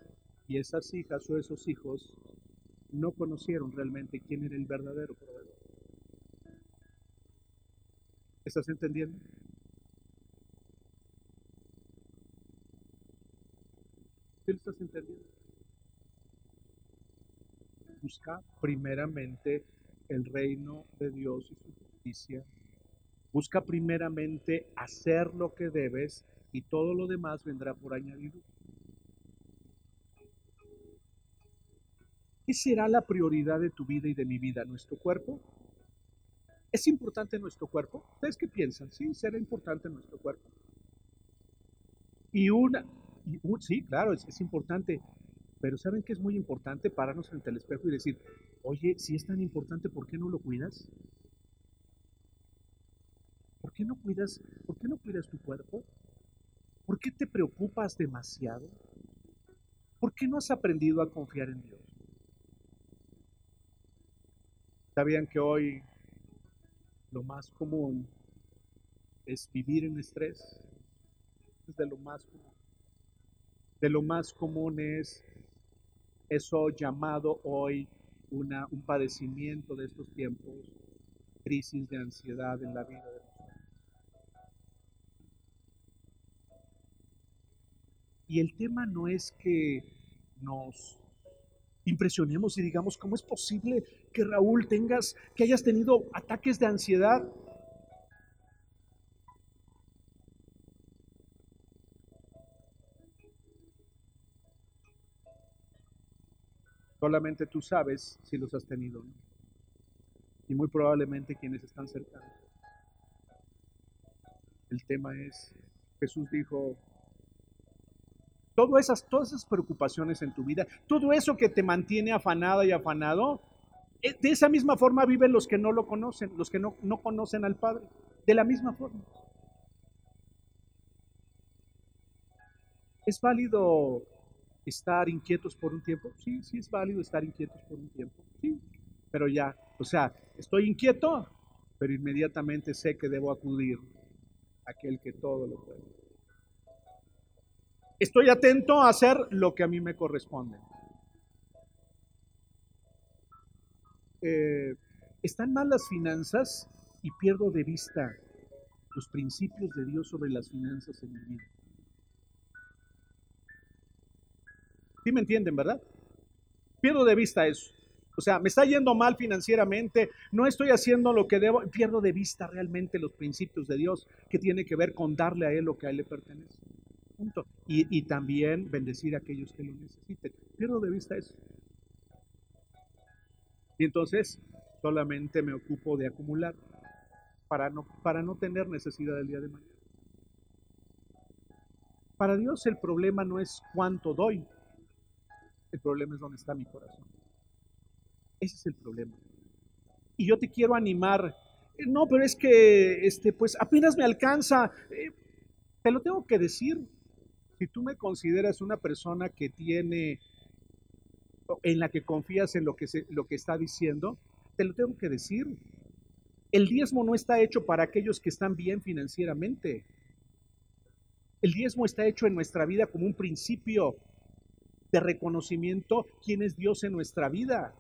y esas hijas o esos hijos no conocieron realmente quién era el verdadero proveedor. ¿Estás entendiendo? ¿Sí estás entendiendo? Busca primeramente el reino de Dios y su justicia. Busca primeramente hacer lo que debes y todo lo demás vendrá por añadido. ¿Qué será la prioridad de tu vida y de mi vida? ¿Nuestro cuerpo? ¿Es importante nuestro cuerpo? ¿Ustedes qué piensan? Sí, será importante nuestro cuerpo. Y una, sí, claro, es, importante, pero ¿saben qué es muy importante? Pararnos frente al espejo y decir, oye, si es tan importante, ¿por qué no lo cuidas? ¿Por qué no cuidas, por qué no cuidas tu cuerpo? ¿Por qué te preocupas demasiado? ¿Por qué no has aprendido a confiar en Dios? ¿Sabían que hoy lo más común es vivir en estrés? Es de lo más común. De lo más común es eso llamado hoy una, un padecimiento de estos tiempos, crisis de ansiedad en la vida de Y el tema no es que nos impresionemos y digamos, ¿cómo es posible que Raúl tengas, que hayas tenido ataques de ansiedad? Solamente tú sabes si los has tenido, Y muy probablemente quienes están cercanos. El tema es, Jesús dijo, Todas esas, todas esas preocupaciones en tu vida, todo eso que te mantiene afanada y afanado, eh, de esa misma forma viven los que no lo conocen, los que no, no conocen al Padre. De la misma forma. ¿Es válido estar inquietos por un tiempo? Sí, sí es válido estar inquietos por un tiempo. Sí, pero ya, o sea, estoy inquieto, pero inmediatamente sé que debo acudir a aquel que todo lo puede. Estoy atento a hacer lo que a mí me corresponde. Eh, están mal las finanzas y pierdo de vista los principios de Dios sobre las finanzas en mi vida. ¿Sí me entienden, verdad? Pierdo de vista eso. O sea, me está yendo mal financieramente, no estoy haciendo lo que debo, pierdo de vista realmente los principios de Dios que tiene que ver con darle a Él lo que a Él le pertenece. Y, también bendecir a aquellos que lo necesiten. Pierdo de vista eso. Y entonces solamente me ocupo de acumular para no, para no tener necesidad del día de mañana. Para Dios el problema no es cuánto doy, el problema es dónde está mi corazón. Ese es el problema. Y yo te quiero animar. Eh, no, pero es que, este, pues apenas me alcanza. Eh, te lo tengo que decir si tú me consideras una persona que tiene, en la que confías en lo que, se, lo que está diciendo, te lo tengo que decir. El diezmo no está hecho para aquellos que están bien financieramente. El diezmo está hecho en nuestra vida como un principio de reconocimiento quién es Dios en nuestra vida.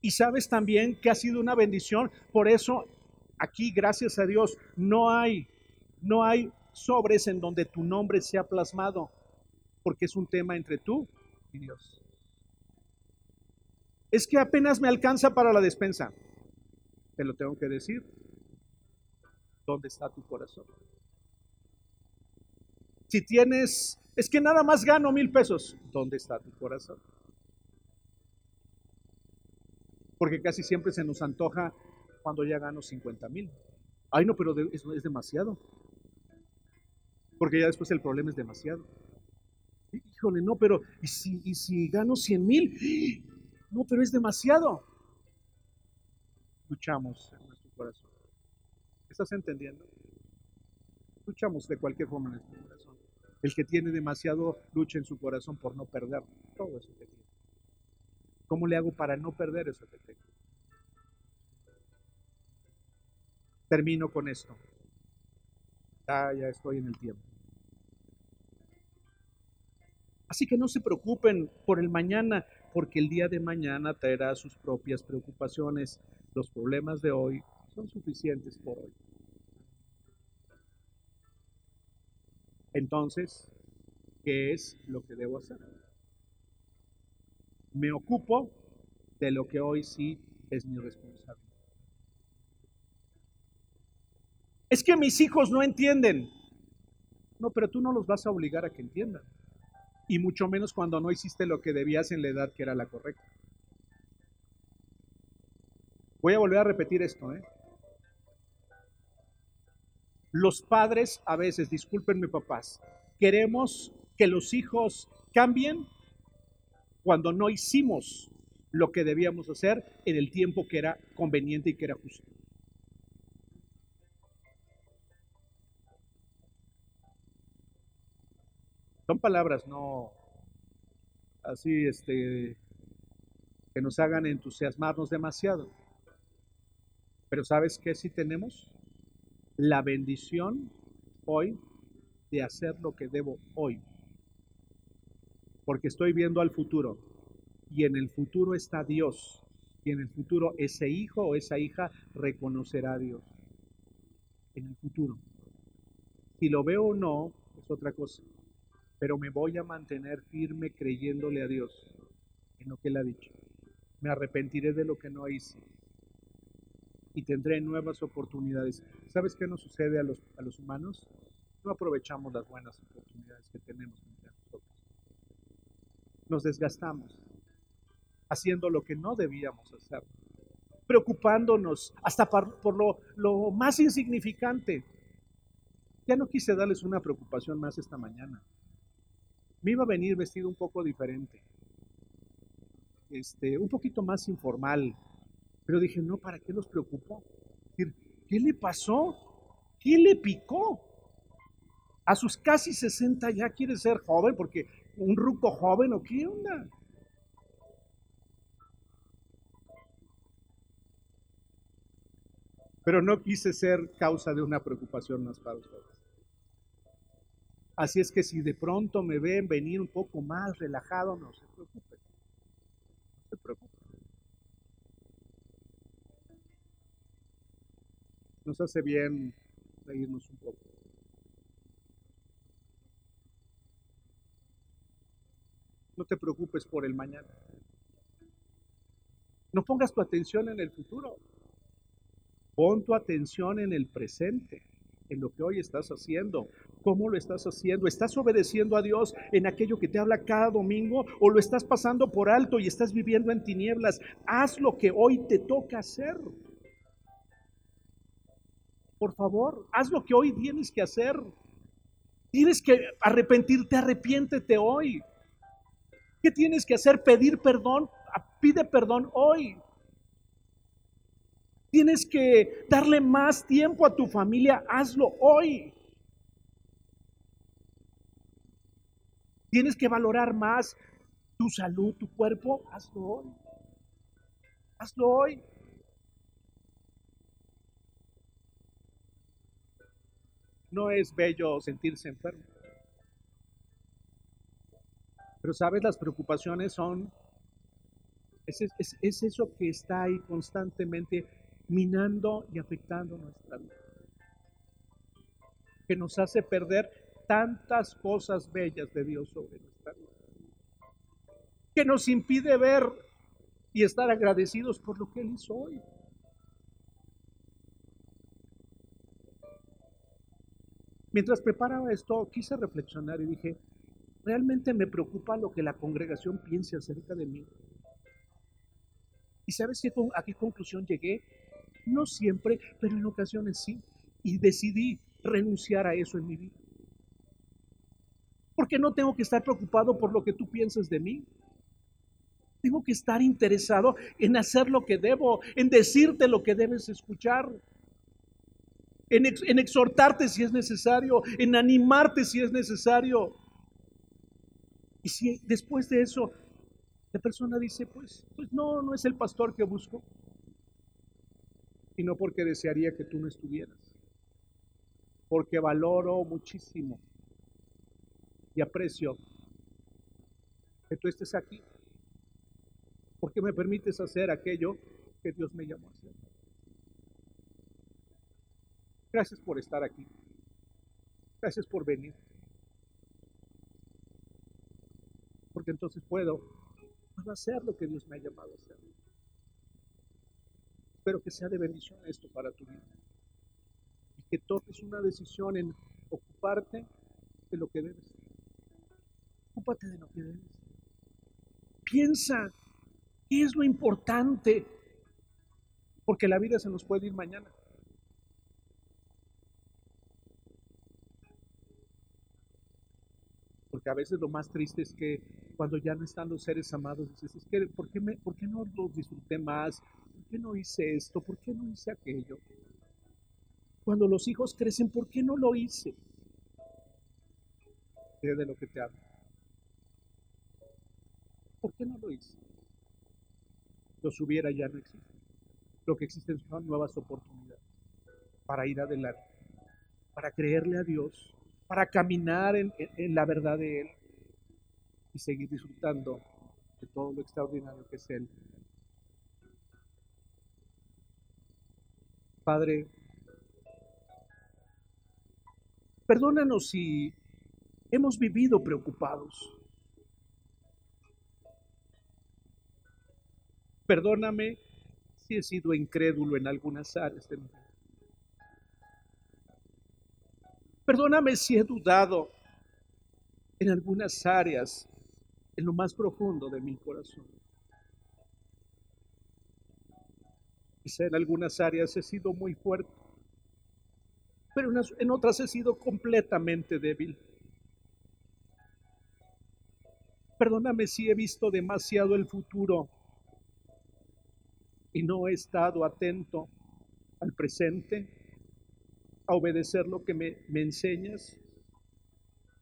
Y sabes también que ha sido una bendición, por eso aquí gracias a Dios no hay no hay sobres en donde tu nombre sea plasmado, porque es un tema entre tú y Dios. Es que apenas me alcanza para la despensa. Te lo tengo que decir. ¿Dónde está tu corazón? Si tienes, es que nada más gano mil pesos, ¿dónde está tu corazón? Porque casi siempre se nos antoja cuando ya gano 50 mil. Ay, no, pero eso es demasiado porque ya después el problema es demasiado. Híjole, no, pero ¿y si, y si gano 100 mil? No, pero es demasiado. Luchamos en nuestro corazón. ¿Estás entendiendo? Luchamos de cualquier forma en nuestro corazón. El que tiene demasiado lucha en su corazón por no perder todo eso que tiene. ¿Cómo le hago para no perder eso que tengo? Termino con esto. Ah, ya estoy en el tiempo. Así que no se preocupen por el mañana. porque el día de mañana traerá sus propias preocupaciones. Los problemas de hoy son suficientes por hoy. Entonces, ¿qué es lo que debo hacer? Me ocupo de lo que hoy sí es mi responsabilidad. Es que mis hijos no entienden. No, pero tú no los vas a obligar a que entiendan. Y mucho menos cuando no hiciste lo que debías en la edad que era la correcta. Voy a volver a repetir esto. ¿eh? Los padres a veces, discúlpenme papás, queremos que los hijos cambien cuando no hicimos lo que debíamos hacer en el tiempo que era conveniente y que era justo. Son palabras no así este que nos hagan entusiasmarnos demasiado. Pero ¿sabes qué si tenemos? La bendición hoy de hacer lo que debo hoy. Porque estoy viendo al futuro y en el futuro está Dios. Y en el futuro ese hijo o esa hija reconocerá a Dios. En el futuro. Si lo veo o no, es otra cosa. Pero me voy a mantener firme creyéndole a Dios en lo que Él ha dicho. Me arrepentiré de lo que no hice. Y tendré nuevas oportunidades. ¿Sabes qué nos sucede a los, a los humanos? No aprovechamos las buenas oportunidades que tenemos entre nosotros. Nos desgastamos haciendo lo que no debíamos hacer, preocupándonos hasta por, lo, lo más insignificante. Ya no quise darles una preocupación más esta mañana. Me iba a venir vestido un poco diferente, este, un poquito más informal, pero dije, no, ¿para qué los preocupó? ¿Qué le pasó? ¿Qué le picó? A sus casi 60 ya quiere ser joven, porque un ruco joven o qué onda. pero no quise ser causa de una preocupación más para ustedes. Así es que si de pronto me ven venir un poco más relajado, no se preocupen. No se preocupen. Nos hace bien reírnos un poco. No te preocupes por el mañana. No pongas tu atención en el futuro. Pon tu atención en el presente, en lo que hoy estás haciendo. ¿Cómo lo estás haciendo? ¿Estás obedeciendo a Dios en aquello que te habla cada domingo o lo estás pasando por alto y estás viviendo en tinieblas? Haz lo que hoy te toca hacer. Por favor, haz lo que hoy tienes que hacer. Tienes que arrepentirte, arrepiéntete hoy. ¿Qué tienes que hacer? Pedir perdón. Pide perdón hoy. Tienes que darle más tiempo a tu familia, hazlo hoy. Tienes que valorar más tu salud, tu cuerpo, hazlo hoy. Hazlo hoy. No es bello sentirse enfermo. Pero sabes, las preocupaciones son, es, es, eso que está ahí constantemente minando y afectando nuestra vida. Que nos hace perder tantas cosas bellas de Dios sobre nuestra vida. Que nos impide ver y estar agradecidos por lo que Él hizo hoy. Mientras preparaba esto, quise reflexionar y dije, realmente me preocupa lo que la congregación piense acerca de mí. ¿Y sabes a qué conclusión llegué? No siempre, pero en ocasiones sí. Y decidí renunciar a eso en mi vida. Porque no tengo que estar preocupado por lo que tú piensas de mí. Tengo que estar interesado en hacer lo que debo, en decirte lo que debes escuchar, en, en exhortarte si es necesario, en animarte si es necesario. Y si después de eso la persona dice, pues, pues no, no es el pastor que busco, y no porque desearía que tú no estuvieras, porque valoro muchísimo y aprecio que tú estés aquí, Porque me permites hacer aquello que Dios me llamó a hacer. Gracias por estar aquí. Gracias por venir. Porque entonces puedo, hacer lo que Dios me ha llamado a hacer. Espero que sea de bendición esto para tu vida. Y que tomes una decisión en ocuparte de lo que debes. Ocúpate de lo que debes. Piensa qué es lo importante. Porque la vida se nos puede ir mañana. Porque a veces lo más triste es que cuando ya no están los seres amados, dices, es que, ¿por qué, ¿por qué no los disfruté más? ¿Por qué no hice esto? ¿Por qué no hice aquello? Cuando los hijos crecen, ¿por qué no lo hice? De lo que te hablo. ¿Por qué no lo hice? Los hubiera ya no existe. Lo que existen son nuevas oportunidades para ir adelante, para creerle a Dios, para caminar en, en la verdad de Él y seguir disfrutando de todo lo extraordinario que es Él. Padre, perdónanos si hemos vivido preocupados. Perdóname si he sido incrédulo en algunas áreas de mi vida. Perdóname si he dudado en algunas áreas, en lo más profundo de mi corazón. Quizá en algunas áreas he sido muy fuerte, pero en otras he sido completamente débil. Perdóname si he visto demasiado el futuro y no he estado atento al presente, a obedecer lo que me, enseñas,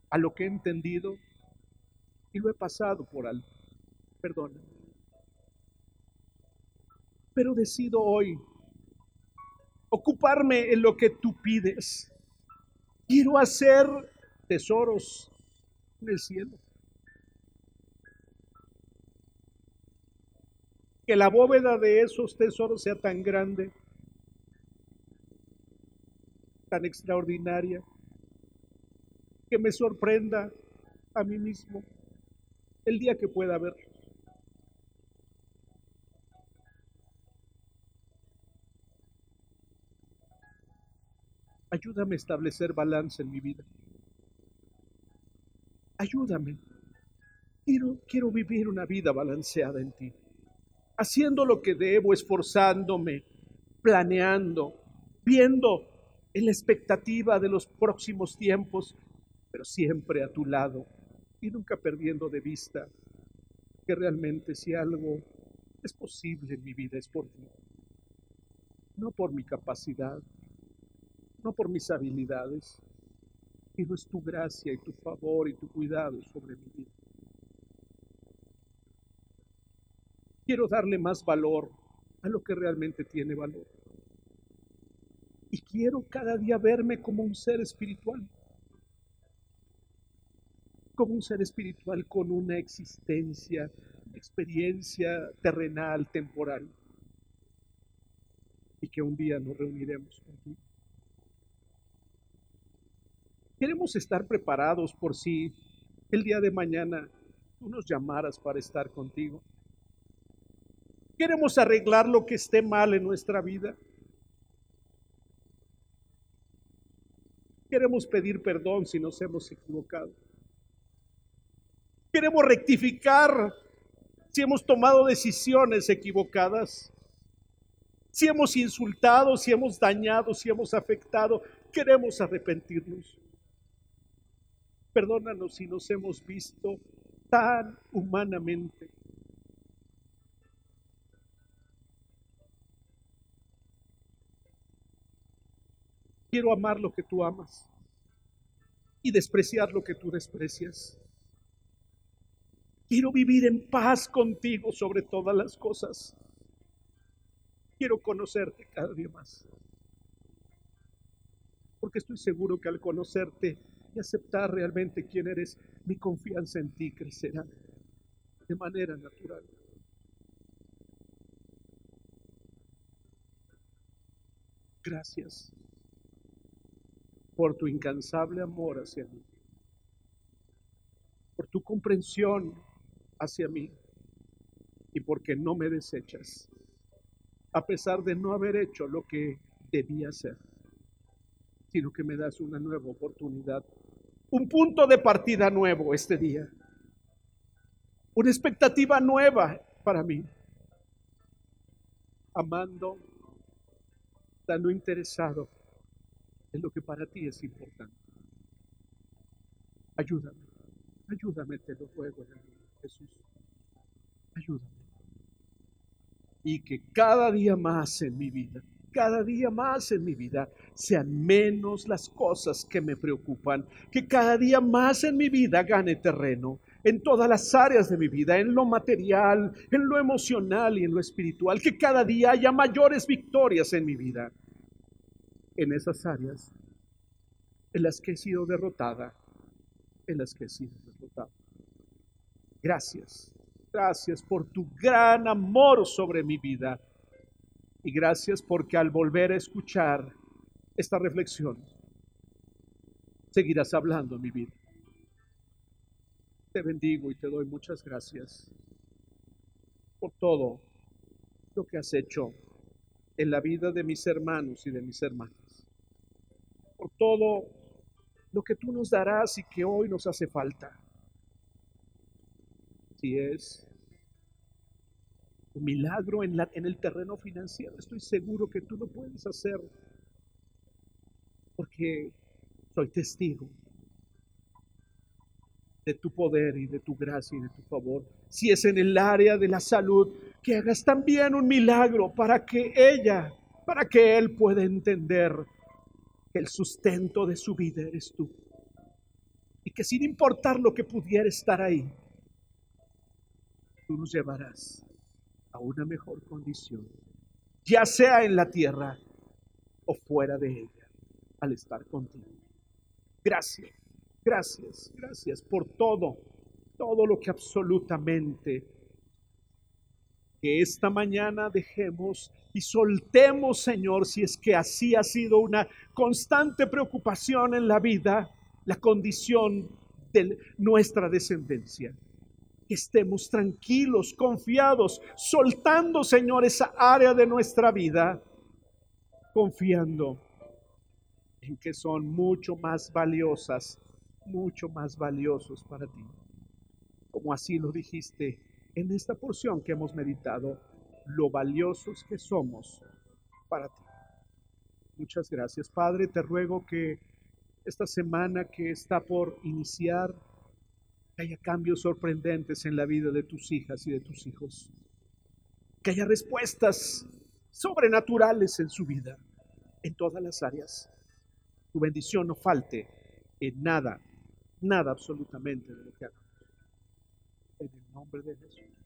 a lo que he entendido y lo he pasado por alto. Perdóname. Pero decido hoy ocuparme en lo que tú pides. Quiero hacer tesoros en el cielo. Que la bóveda de esos tesoros sea tan grande, tan extraordinaria, que me sorprenda a mí mismo el día que pueda verlos. Ayúdame a establecer balance en mi vida. Ayúdame. Quiero, quiero vivir una vida balanceada en ti. Haciendo lo que debo, esforzándome, planeando, viendo en la expectativa de los próximos tiempos, pero siempre a tu lado y nunca perdiendo de vista que realmente si algo es posible en mi vida es por ti, no por mi capacidad, no por mis habilidades, sino es tu gracia y tu favor y tu cuidado sobre mi vida. Quiero darle más valor a lo que realmente tiene valor. Y quiero cada día verme como un ser espiritual. Como un ser espiritual con una existencia, experiencia terrenal, temporal. Y que un día nos reuniremos contigo. Queremos estar preparados por si el día de mañana tú nos llamaras para estar contigo. Queremos arreglar lo que esté mal en nuestra vida. Queremos pedir perdón si nos hemos equivocado. Queremos rectificar si hemos tomado decisiones equivocadas. Si hemos insultado, si hemos dañado, si hemos afectado, queremos arrepentirnos. Perdónanos si nos hemos visto tan humanamente. Quiero amar lo que tú amas y despreciar lo que tú desprecias. Quiero vivir en paz contigo sobre todas las cosas. Quiero conocerte cada día más. Porque estoy seguro que al conocerte y aceptar realmente quién eres, mi confianza en ti crecerá de manera natural. Gracias por tu incansable amor hacia mí, por tu comprensión hacia mí y porque no me desechas, a pesar de no haber hecho lo que debía hacer, sino que me das una nueva oportunidad, un punto de partida nuevo este día, una expectativa nueva para mí, amando, estando interesado en lo que para ti es importante. Ayúdame, ayúdame, te lo ruego, Jesús. Ayúdame. Y que cada día más en mi vida, cada día más en mi vida sean menos las cosas que me preocupan, que cada día más en mi vida gane terreno en todas las áreas de mi vida, en lo material, en lo emocional y en lo espiritual, que cada día haya mayores victorias en mi vida en esas áreas en las que he sido derrotada, en las que he sido derrotada. Gracias, gracias por tu gran amor sobre mi vida y gracias porque al volver a escuchar esta reflexión, seguirás hablando en mi vida. Te bendigo y te doy muchas gracias por todo lo que has hecho en la vida de mis hermanos y de mis hermanas por todo lo que tú nos darás y que hoy nos hace falta. Si es un milagro en, la, en el terreno financiero, estoy seguro que tú lo puedes hacer porque soy testigo de tu poder y de tu gracia y de tu favor. Si es en el área de la salud, que hagas también un milagro para que ella, para que él pueda entender que el sustento de su vida eres tú. Y que sin importar lo que pudiera estar ahí, tú nos llevarás a una mejor condición, ya sea en la tierra o fuera de ella, al estar contigo. Gracias, gracias, gracias por todo, todo lo que absolutamente que esta mañana dejemos y soltemos, Señor, si es que así ha sido una constante preocupación en la vida, la condición de nuestra descendencia. Que estemos tranquilos, confiados, soltando, Señor, esa área de nuestra vida, confiando en que son mucho más valiosas, mucho más valiosos para ti. Como así lo dijiste en esta porción que hemos meditado lo valiosos que somos para ti. Muchas gracias. Padre, te ruego que esta semana que está por iniciar, haya cambios sorprendentes en la vida de tus hijas y de tus hijos. Que haya respuestas sobrenaturales en su vida, en todas las áreas. Tu bendición no falte en nada, nada absolutamente de lo que hagamos. Nombre de Jesús.